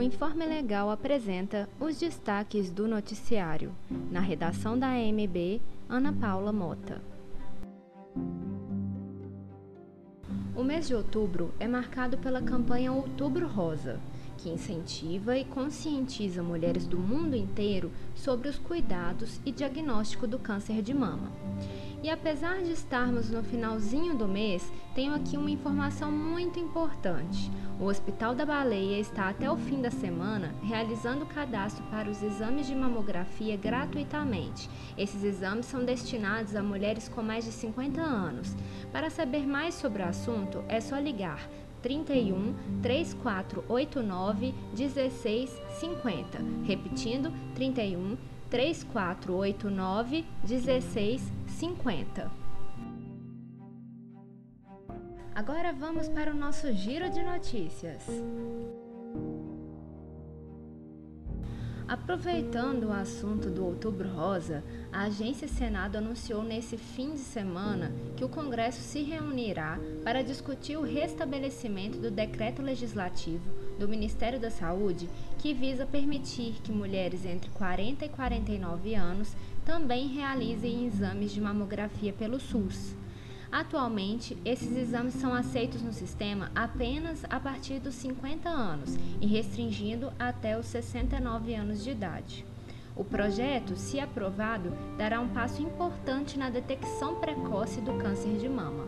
O Informe Legal apresenta os destaques do noticiário. Na redação da AMB, Ana Paula Mota. O mês de outubro é marcado pela campanha Outubro Rosa, que incentiva e conscientiza mulheres do mundo inteiro sobre os cuidados e diagnóstico do câncer de mama. E apesar de estarmos no finalzinho do mês, tenho aqui uma informação muito importante. O Hospital da Baleia está até o fim da semana realizando o cadastro para os exames de mamografia gratuitamente. Esses exames são destinados a mulheres com mais de 50 anos. Para saber mais sobre o assunto, é só ligar 31 3489 1650. Repetindo, 31 3489 1650. Agora vamos para o nosso giro de notícias. Aproveitando o assunto do Outubro Rosa, a Agência Senado anunciou nesse fim de semana que o Congresso se reunirá para discutir o restabelecimento do decreto legislativo do Ministério da Saúde que visa permitir que mulheres entre 40 e 49 anos também realizem exames de mamografia pelo SUS. Atualmente, esses exames são aceitos no sistema apenas a partir dos 50 anos e restringindo até os 69 anos de idade. O projeto, se aprovado, dará um passo importante na detecção precoce do câncer de mama.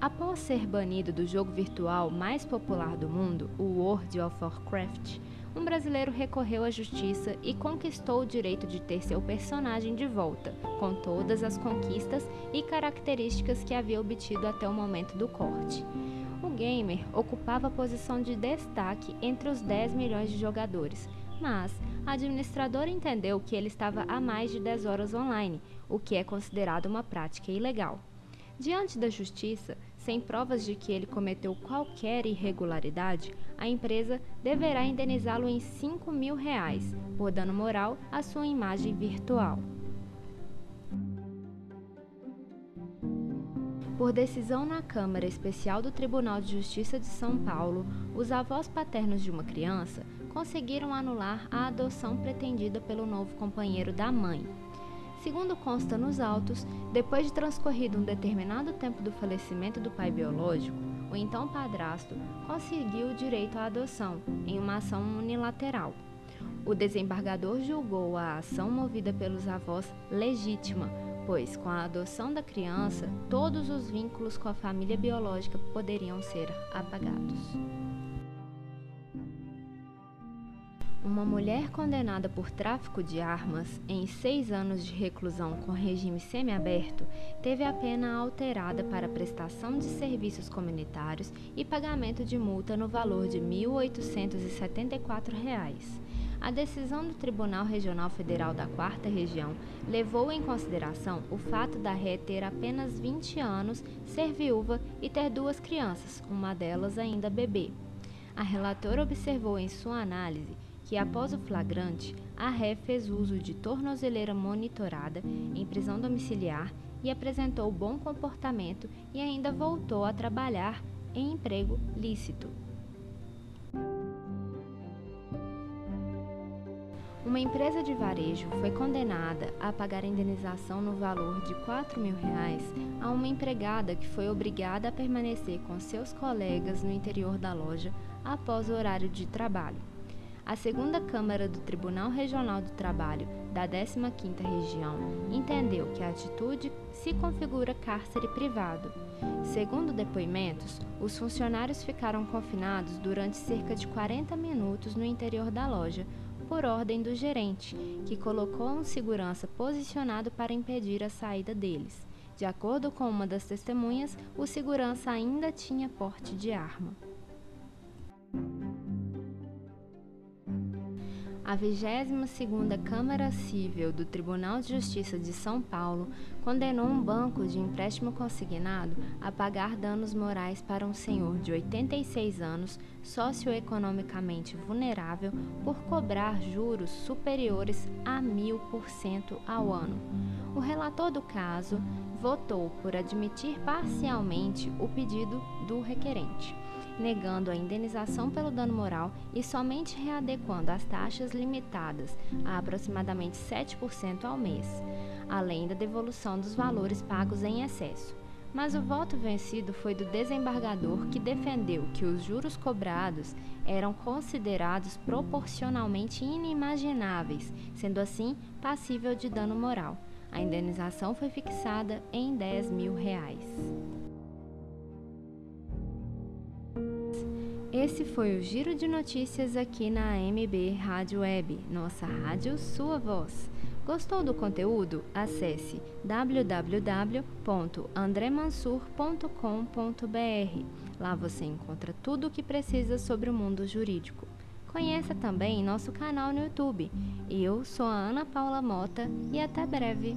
Após ser banido do jogo virtual mais popular do mundo, o World of Warcraft, um brasileiro recorreu à justiça e conquistou o direito de ter seu personagem de volta, com todas as conquistas e características que havia obtido até o momento do corte. O gamer ocupava a posição de destaque entre os 10 milhões de jogadores, mas a administradora entendeu que ele estava há mais de 10 horas online, o que é considerado uma prática ilegal. Diante da justiça, sem provas de que ele cometeu qualquer irregularidade, a empresa deverá indenizá-lo em 5 mil reais por dano moral à sua imagem virtual. Por decisão na Câmara Especial do Tribunal de Justiça de São Paulo, os avós paternos de uma criança conseguiram anular a adoção pretendida pelo novo companheiro da mãe, Segundo consta nos autos, depois de transcorrido um determinado tempo do falecimento do pai biológico, o então padrasto conseguiu o direito à adoção em uma ação unilateral. O desembargador julgou a ação movida pelos avós legítima, pois com a adoção da criança, todos os vínculos com a família biológica poderiam ser apagados. Uma mulher condenada por tráfico de armas em seis anos de reclusão com regime semiaberto teve a pena alterada para prestação de serviços comunitários e pagamento de multa no valor de R$ 1.874. A decisão do Tribunal Regional Federal da Quarta Região levou em consideração o fato da ré ter apenas 20 anos, ser viúva e ter duas crianças, uma delas ainda bebê. A relatora observou em sua análise que, após o flagrante, a ré fez uso de tornozeleira monitorada em prisão domiciliar e apresentou bom comportamento e ainda voltou a trabalhar em emprego lícito. Uma empresa de varejo foi condenada a pagar indenização no valor de 4 mil reais a uma empregada que foi obrigada a permanecer com seus colegas no interior da loja após o horário de trabalho. A segunda Câmara do Tribunal Regional do Trabalho da 15ª Região entendeu que a atitude se configura cárcere privado. Segundo depoimentos, os funcionários ficaram confinados durante cerca de 40 minutos no interior da loja, por ordem do gerente, que colocou um segurança posicionado para impedir a saída deles. De acordo com uma das testemunhas, o segurança ainda tinha porte de arma. A 22ª Câmara Civil do Tribunal de Justiça de São Paulo condenou um banco de empréstimo consignado a pagar danos morais para um senhor de 86 anos, socioeconomicamente vulnerável, por cobrar juros superiores a mil por cento ao ano. O relator do caso votou por admitir parcialmente o pedido do requerente. Negando a indenização pelo dano moral e somente readequando as taxas limitadas a aproximadamente 7% ao mês, além da devolução dos valores pagos em excesso. Mas o voto vencido foi do desembargador que defendeu que os juros cobrados eram considerados proporcionalmente inimagináveis, sendo assim passível de dano moral. A indenização foi fixada em 10 mil reais. Esse foi o Giro de Notícias aqui na AMB Rádio Web, nossa rádio, sua voz. Gostou do conteúdo? Acesse www.andremansur.com.br. Lá você encontra tudo o que precisa sobre o mundo jurídico. Conheça também nosso canal no YouTube. Eu sou a Ana Paula Mota e até breve.